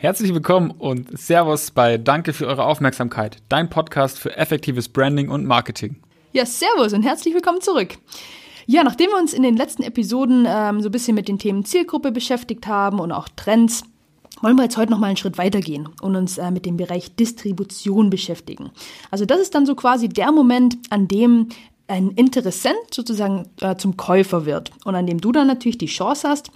Herzlich willkommen und Servus bei Danke für eure Aufmerksamkeit, dein Podcast für effektives Branding und Marketing. Ja, Servus und herzlich willkommen zurück. Ja, nachdem wir uns in den letzten Episoden ähm, so ein bisschen mit den Themen Zielgruppe beschäftigt haben und auch Trends, wollen wir jetzt heute noch mal einen Schritt weitergehen und uns äh, mit dem Bereich Distribution beschäftigen. Also das ist dann so quasi der Moment, an dem ein Interessent sozusagen äh, zum Käufer wird und an dem du dann natürlich die Chance hast,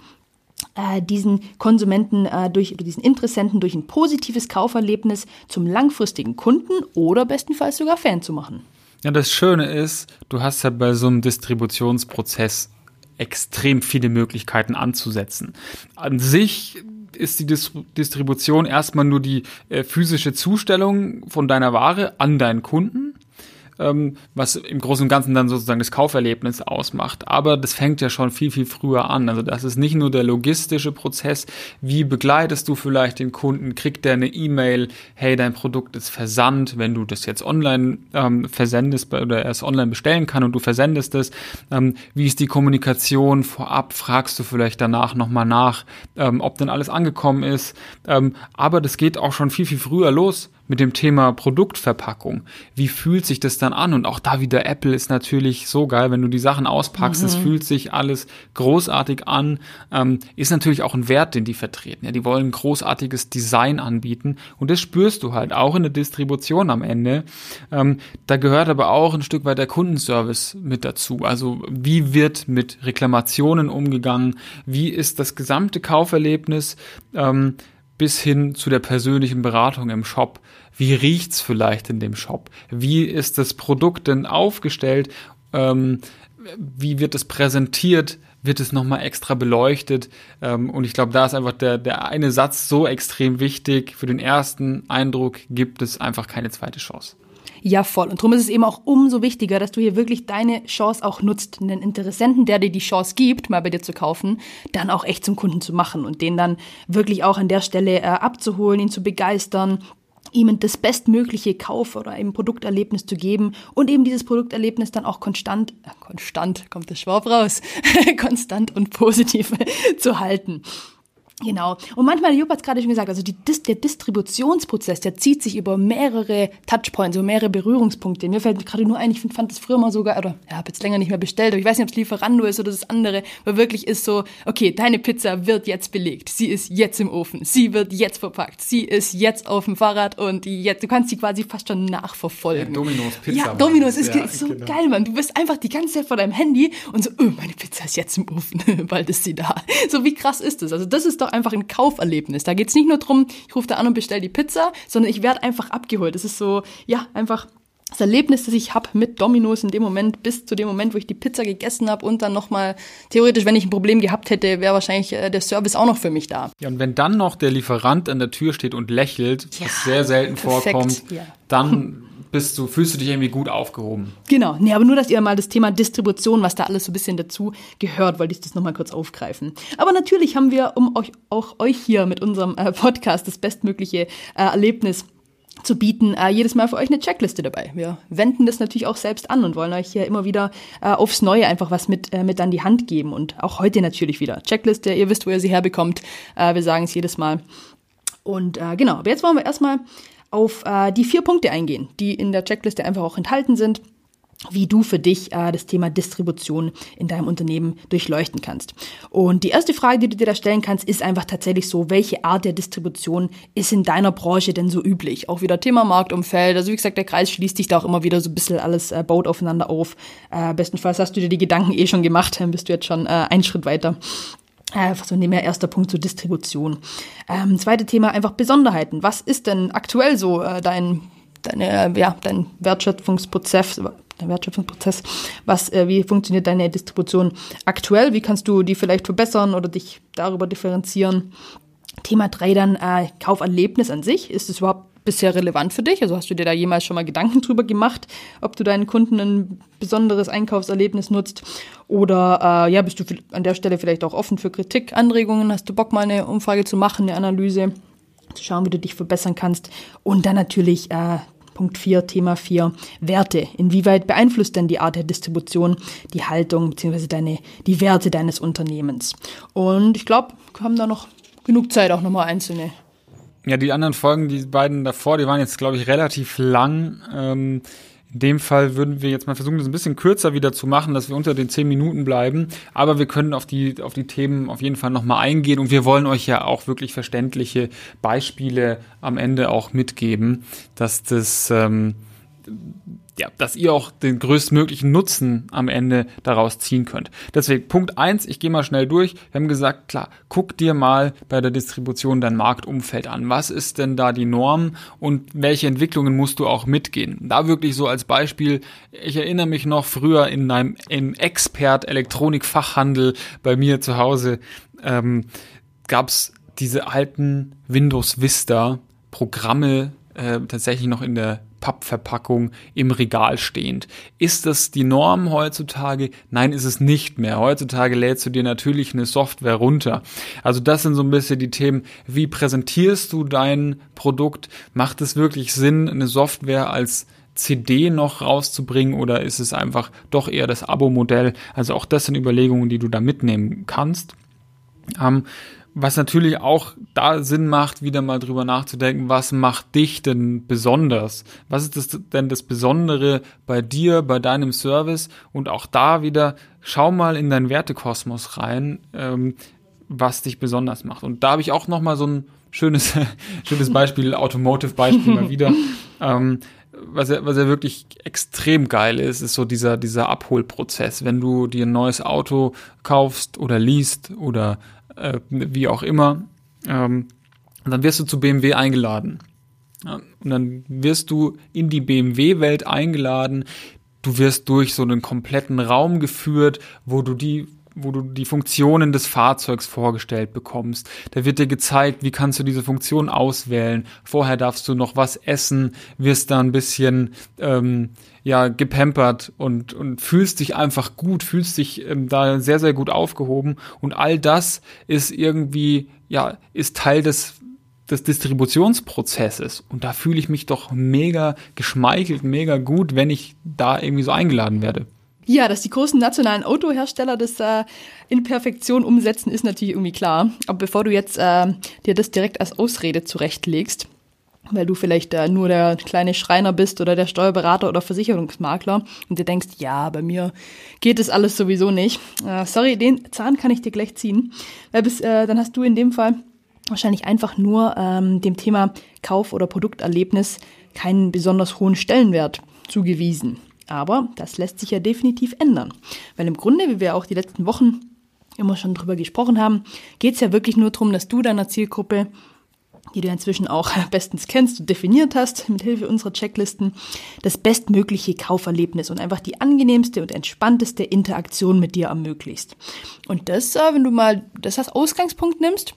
diesen Konsumenten äh, durch diesen Interessenten durch ein positives Kauferlebnis zum langfristigen Kunden oder bestenfalls sogar Fan zu machen. Ja, das Schöne ist, du hast ja bei so einem Distributionsprozess extrem viele Möglichkeiten anzusetzen. An sich ist die Distribution erstmal nur die äh, physische Zustellung von deiner Ware an deinen Kunden ähm, was im Großen und Ganzen dann sozusagen das Kauferlebnis ausmacht. Aber das fängt ja schon viel, viel früher an. Also das ist nicht nur der logistische Prozess, wie begleitest du vielleicht den Kunden, kriegt der eine E-Mail, hey, dein Produkt ist versandt, wenn du das jetzt online ähm, versendest oder erst online bestellen kann und du versendest es. Ähm, wie ist die Kommunikation vorab? Fragst du vielleicht danach nochmal nach, ähm, ob denn alles angekommen ist. Ähm, aber das geht auch schon viel, viel früher los mit dem Thema Produktverpackung. Wie fühlt sich das dann an? Und auch da wieder Apple ist natürlich so geil, wenn du die Sachen auspackst, mhm. es fühlt sich alles großartig an. Ähm, ist natürlich auch ein Wert, den die vertreten. Ja, die wollen großartiges Design anbieten und das spürst du halt auch in der Distribution am Ende. Ähm, da gehört aber auch ein Stück weit der Kundenservice mit dazu. Also wie wird mit Reklamationen umgegangen? Wie ist das gesamte Kauferlebnis? Ähm, bis hin zu der persönlichen Beratung im Shop. Wie riecht's vielleicht in dem Shop? Wie ist das Produkt denn aufgestellt? Ähm, wie wird es präsentiert? Wird es nochmal extra beleuchtet? Ähm, und ich glaube, da ist einfach der, der eine Satz so extrem wichtig. Für den ersten Eindruck gibt es einfach keine zweite Chance. Ja, voll. Und darum ist es eben auch umso wichtiger, dass du hier wirklich deine Chance auch nutzt, einen Interessenten, der dir die Chance gibt, mal bei dir zu kaufen, dann auch echt zum Kunden zu machen und den dann wirklich auch an der Stelle äh, abzuholen, ihn zu begeistern, ihm das bestmögliche Kauf- oder eben Produkterlebnis zu geben und eben dieses Produkterlebnis dann auch konstant, äh, konstant, kommt das Schwab raus, konstant und positiv zu halten. Genau. Und manchmal, Jupp hat es gerade schon gesagt, also die, der Distributionsprozess, der zieht sich über mehrere Touchpoints, über mehrere Berührungspunkte. Mir fällt gerade nur ein, ich fand das früher mal sogar, oder ja, habe jetzt länger nicht mehr bestellt, aber ich weiß nicht, ob es Lieferando ist oder das andere, weil wirklich ist so, okay, deine Pizza wird jetzt belegt, sie ist jetzt im Ofen, sie wird jetzt verpackt, sie ist jetzt auf dem Fahrrad und jetzt, du kannst sie quasi fast schon nachverfolgen. Ja, Dominos Pizza. Ja, Dominos ist ja, so genau. geil, Mann. Du bist einfach die ganze Zeit vor deinem Handy und so, oh, meine Pizza ist jetzt im Ofen, bald ist sie da. So, wie krass ist das? Also das ist doch einfach ein Kauferlebnis. Da geht es nicht nur darum, ich rufe da an und bestelle die Pizza, sondern ich werde einfach abgeholt. Das ist so, ja, einfach das Erlebnis, das ich habe mit Dominos in dem Moment, bis zu dem Moment, wo ich die Pizza gegessen habe und dann nochmal, theoretisch, wenn ich ein Problem gehabt hätte, wäre wahrscheinlich äh, der Service auch noch für mich da. Ja, und wenn dann noch der Lieferant an der Tür steht und lächelt, ja, was sehr selten perfekt, vorkommt, ja. dann bist du, fühlst du dich irgendwie gut aufgehoben. Genau. Nee, aber nur, dass ihr mal das Thema Distribution, was da alles so ein bisschen dazu gehört, wollte ich das nochmal kurz aufgreifen. Aber natürlich haben wir, um euch, auch euch hier mit unserem äh, Podcast das bestmögliche äh, Erlebnis zu bieten, äh, jedes Mal für euch eine Checkliste dabei. Wir wenden das natürlich auch selbst an und wollen euch hier immer wieder äh, aufs Neue einfach was mit, äh, mit an die Hand geben und auch heute natürlich wieder. Checkliste, ihr wisst, wo ihr sie herbekommt. Äh, wir sagen es jedes Mal. Und äh, genau, aber jetzt wollen wir erstmal auf äh, die vier Punkte eingehen, die in der Checkliste einfach auch enthalten sind wie du für dich äh, das Thema Distribution in deinem Unternehmen durchleuchten kannst. Und die erste Frage, die du dir da stellen kannst, ist einfach tatsächlich so, welche Art der Distribution ist in deiner Branche denn so üblich? Auch wieder Thema Marktumfeld. Also wie gesagt, der Kreis schließt sich da auch immer wieder so ein bisschen alles, äh, baut aufeinander auf. Äh, bestenfalls hast du dir die Gedanken eh schon gemacht, dann bist du jetzt schon äh, einen Schritt weiter. Äh, so nehmen wir erster Punkt zur Distribution. Ähm, zweite Thema einfach Besonderheiten. Was ist denn aktuell so äh, dein, deine, ja, dein Wertschöpfungsprozess? Der Wertschöpfungsprozess. Was, äh, wie funktioniert deine Distribution aktuell? Wie kannst du die vielleicht verbessern oder dich darüber differenzieren? Thema drei dann äh, Kauferlebnis an sich. Ist es überhaupt bisher relevant für dich? Also hast du dir da jemals schon mal Gedanken drüber gemacht, ob du deinen Kunden ein besonderes Einkaufserlebnis nutzt? Oder äh, ja, bist du an der Stelle vielleicht auch offen für Kritik, Anregungen? Hast du Bock, mal eine Umfrage zu machen, eine Analyse, zu schauen, wie du dich verbessern kannst? Und dann natürlich äh, Punkt 4, Thema 4, Werte. Inwieweit beeinflusst denn die Art der Distribution die Haltung bzw. Die Werte deines Unternehmens? Und ich glaube, wir haben da noch genug Zeit, auch nochmal einzelne Ja, die anderen Folgen, die beiden davor, die waren jetzt, glaube ich, relativ lang. Ähm, in dem Fall würden wir jetzt mal versuchen, das ein bisschen kürzer wieder zu machen, dass wir unter den zehn Minuten bleiben. Aber wir können auf die, auf die Themen auf jeden Fall nochmal eingehen und wir wollen euch ja auch wirklich verständliche Beispiele am Ende auch mitgeben, dass das, ähm, ja, dass ihr auch den größtmöglichen Nutzen am Ende daraus ziehen könnt. Deswegen Punkt eins, ich gehe mal schnell durch. Wir haben gesagt, klar, guck dir mal bei der Distribution dein Marktumfeld an. Was ist denn da die Norm und welche Entwicklungen musst du auch mitgehen? Da wirklich so als Beispiel, ich erinnere mich noch früher in einem im Expert Elektronikfachhandel bei mir zu Hause ähm, gab es diese alten Windows Vista Programme äh, tatsächlich noch in der Pappverpackung im Regal stehend. Ist das die Norm heutzutage? Nein, ist es nicht mehr. Heutzutage lädst du dir natürlich eine Software runter. Also das sind so ein bisschen die Themen, wie präsentierst du dein Produkt? Macht es wirklich Sinn, eine Software als CD noch rauszubringen oder ist es einfach doch eher das Abo-Modell? Also auch das sind Überlegungen, die du da mitnehmen kannst. Ähm, was natürlich auch da Sinn macht, wieder mal drüber nachzudenken, was macht dich denn besonders? Was ist das denn das Besondere bei dir, bei deinem Service? Und auch da wieder, schau mal in deinen Wertekosmos rein, ähm, was dich besonders macht. Und da habe ich auch noch mal so ein schönes, schönes Beispiel, Automotive-Beispiel mal wieder. Ähm, was ja, was ja wirklich extrem geil ist, ist so dieser, dieser Abholprozess. Wenn du dir ein neues Auto kaufst oder liest oder äh, wie auch immer. Ähm, dann wirst du zu BMW eingeladen. Ja, und dann wirst du in die BMW-Welt eingeladen. Du wirst durch so einen kompletten Raum geführt, wo du die wo du die Funktionen des Fahrzeugs vorgestellt bekommst. Da wird dir gezeigt, wie kannst du diese Funktion auswählen. Vorher darfst du noch was essen, wirst da ein bisschen ähm, ja gepampert und und fühlst dich einfach gut, fühlst dich ähm, da sehr sehr gut aufgehoben und all das ist irgendwie ja ist Teil des des Distributionsprozesses und da fühle ich mich doch mega geschmeichelt, mega gut, wenn ich da irgendwie so eingeladen werde. Ja, dass die großen nationalen Autohersteller das äh, in Perfektion umsetzen, ist natürlich irgendwie klar. Aber bevor du jetzt äh, dir das direkt als Ausrede zurechtlegst, weil du vielleicht äh, nur der kleine Schreiner bist oder der Steuerberater oder Versicherungsmakler und dir denkst, ja, bei mir geht das alles sowieso nicht. Äh, sorry, den Zahn kann ich dir gleich ziehen. Weil bis, äh, dann hast du in dem Fall wahrscheinlich einfach nur ähm, dem Thema Kauf- oder Produkterlebnis keinen besonders hohen Stellenwert zugewiesen. Aber das lässt sich ja definitiv ändern. Weil im Grunde, wie wir auch die letzten Wochen immer schon drüber gesprochen haben, geht es ja wirklich nur darum, dass du deiner Zielgruppe, die du inzwischen auch bestens kennst und definiert hast, mit Hilfe unserer Checklisten, das bestmögliche Kauferlebnis und einfach die angenehmste und entspannteste Interaktion mit dir ermöglicht. Und das, äh, wenn du mal das als Ausgangspunkt nimmst,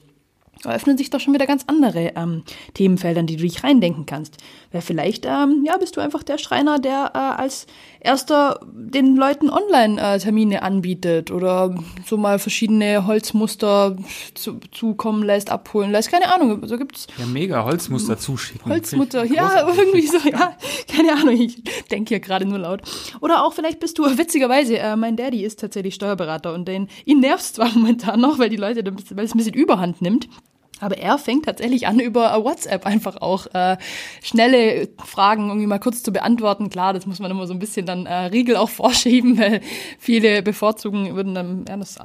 eröffnen sich doch schon wieder ganz andere ähm, Themenfelder, die du dich reindenken kannst. Weil vielleicht, ähm, ja, bist du einfach der Schreiner, der äh, als erster den Leuten Online-Termine äh, anbietet oder so mal verschiedene Holzmuster zu, zukommen lässt, abholen lässt. Keine Ahnung, so gibt's. Ja, mega, Holzmuster zuschicken. Holzmutter, ja, irgendwie so, ja. Keine Ahnung, ich denke hier gerade nur laut. Oder auch vielleicht bist du, witzigerweise, äh, mein Daddy ist tatsächlich Steuerberater und den, ihn nervt zwar momentan noch, weil die Leute, weil es ein bisschen Überhand nimmt. Aber er fängt tatsächlich an, über WhatsApp einfach auch äh, schnelle Fragen irgendwie mal kurz zu beantworten. Klar, das muss man immer so ein bisschen dann äh, Riegel auch vorschieben, weil viele bevorzugen würden dann, ja, das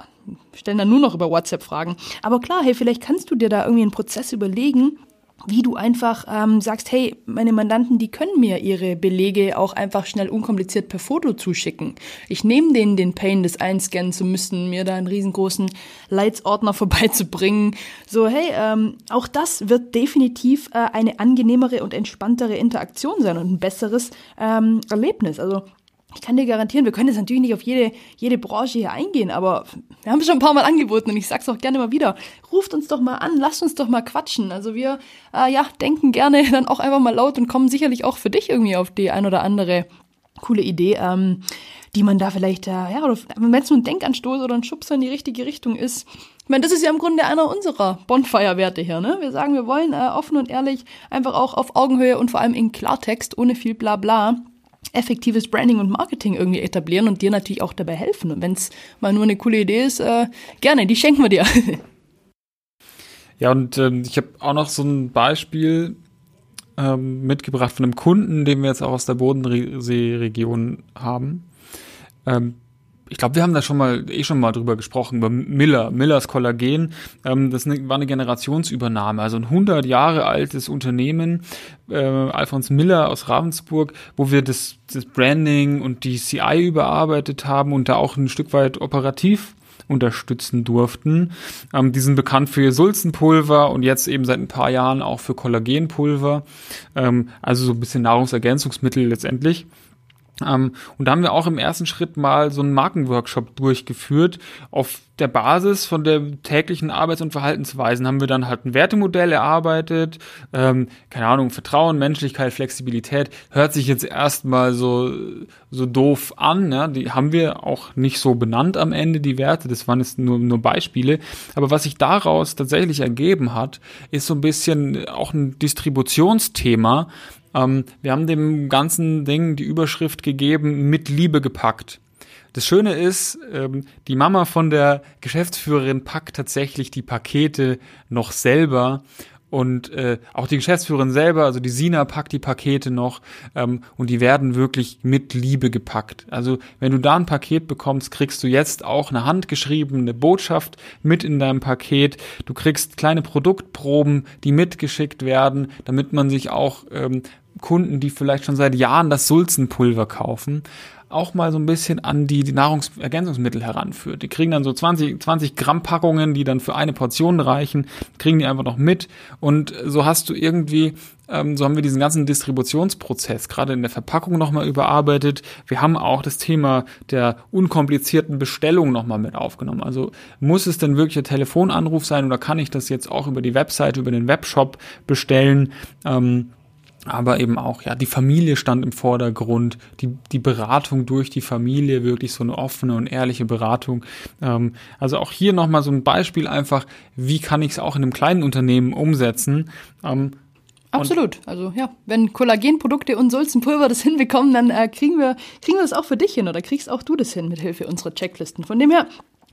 stellen dann nur noch über WhatsApp Fragen. Aber klar, hey, vielleicht kannst du dir da irgendwie einen Prozess überlegen, wie du einfach ähm, sagst, hey, meine Mandanten, die können mir ihre Belege auch einfach schnell unkompliziert per Foto zuschicken. Ich nehme denen den Pain, das einscannen zu müssen, mir da einen riesengroßen Leitsordner vorbeizubringen. So, hey, ähm, auch das wird definitiv äh, eine angenehmere und entspanntere Interaktion sein und ein besseres ähm, Erlebnis. Also ich kann dir garantieren, wir können jetzt natürlich nicht auf jede, jede Branche hier eingehen, aber wir haben es schon ein paar Mal angeboten und ich sag's auch gerne mal wieder. Ruft uns doch mal an, lasst uns doch mal quatschen. Also wir, äh, ja, denken gerne dann auch einfach mal laut und kommen sicherlich auch für dich irgendwie auf die ein oder andere coole Idee, ähm, die man da vielleicht, äh, ja, oder wenn es nur ein Denkanstoß oder ein Schubser in die richtige Richtung ist. Ich meine, das ist ja im Grunde einer unserer Bonfire-Werte hier, ne? Wir sagen, wir wollen äh, offen und ehrlich einfach auch auf Augenhöhe und vor allem in Klartext, ohne viel Blabla, effektives Branding und Marketing irgendwie etablieren und dir natürlich auch dabei helfen. Und wenn es mal nur eine coole Idee ist, äh, gerne, die schenken wir dir. Ja, und ähm, ich habe auch noch so ein Beispiel ähm, mitgebracht von einem Kunden, den wir jetzt auch aus der Bodenseeregion haben. Ähm, ich glaube, wir haben da schon mal eh schon mal drüber gesprochen, über Miller, Millers Kollagen. Ähm, das war eine Generationsübernahme, also ein 100 Jahre altes Unternehmen, äh, Alfons Miller aus Ravensburg, wo wir das, das Branding und die CI überarbeitet haben und da auch ein Stück weit operativ unterstützen durften. Ähm, die sind bekannt für Sulzenpulver und jetzt eben seit ein paar Jahren auch für Kollagenpulver, ähm, also so ein bisschen Nahrungsergänzungsmittel letztendlich. Ähm, und da haben wir auch im ersten Schritt mal so einen Markenworkshop durchgeführt. Auf der Basis von der täglichen Arbeits- und Verhaltensweisen haben wir dann halt ein Wertemodell erarbeitet. Ähm, keine Ahnung, Vertrauen, Menschlichkeit, Flexibilität. Hört sich jetzt erstmal so, so doof an. Ja? Die haben wir auch nicht so benannt am Ende, die Werte. Das waren jetzt nur, nur Beispiele. Aber was sich daraus tatsächlich ergeben hat, ist so ein bisschen auch ein Distributionsthema ähm, wir haben dem ganzen Ding die Überschrift gegeben, mit Liebe gepackt. Das Schöne ist, ähm, die Mama von der Geschäftsführerin packt tatsächlich die Pakete noch selber und äh, auch die Geschäftsführerin selber, also die Sina packt die Pakete noch ähm, und die werden wirklich mit Liebe gepackt. Also wenn du da ein Paket bekommst, kriegst du jetzt auch eine handgeschriebene Botschaft mit in deinem Paket. Du kriegst kleine Produktproben, die mitgeschickt werden, damit man sich auch ähm, Kunden, die vielleicht schon seit Jahren das Sulzenpulver kaufen, auch mal so ein bisschen an die, die Nahrungsergänzungsmittel heranführt. Die kriegen dann so 20, 20 Gramm Packungen, die dann für eine Portion reichen, kriegen die einfach noch mit und so hast du irgendwie, ähm, so haben wir diesen ganzen Distributionsprozess gerade in der Verpackung nochmal überarbeitet. Wir haben auch das Thema der unkomplizierten Bestellung nochmal mit aufgenommen. Also muss es denn wirklich ein Telefonanruf sein oder kann ich das jetzt auch über die Webseite, über den Webshop bestellen? Ähm, aber eben auch, ja, die Familie stand im Vordergrund, die, die Beratung durch die Familie, wirklich so eine offene und ehrliche Beratung. Ähm, also auch hier nochmal so ein Beispiel einfach, wie kann ich es auch in einem kleinen Unternehmen umsetzen. Ähm, Absolut. Also ja, wenn Kollagenprodukte und Sulzenpulver das hinbekommen, dann äh, kriegen wir kriegen wir das auch für dich hin oder kriegst auch du das hin mit Hilfe unserer Checklisten. Von dem her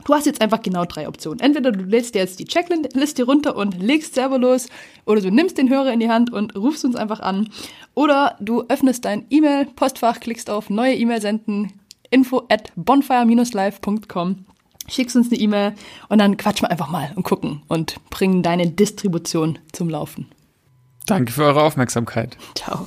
Du hast jetzt einfach genau drei Optionen. Entweder du lädst dir jetzt die Checkliste runter und legst selber los, oder du nimmst den Hörer in die Hand und rufst uns einfach an, oder du öffnest dein E-Mail-Postfach, klickst auf neue E-Mail senden, info at bonfire-live.com, schickst uns eine E-Mail und dann quatschen wir einfach mal und gucken und bringen deine Distribution zum Laufen. Danke für eure Aufmerksamkeit. Ciao.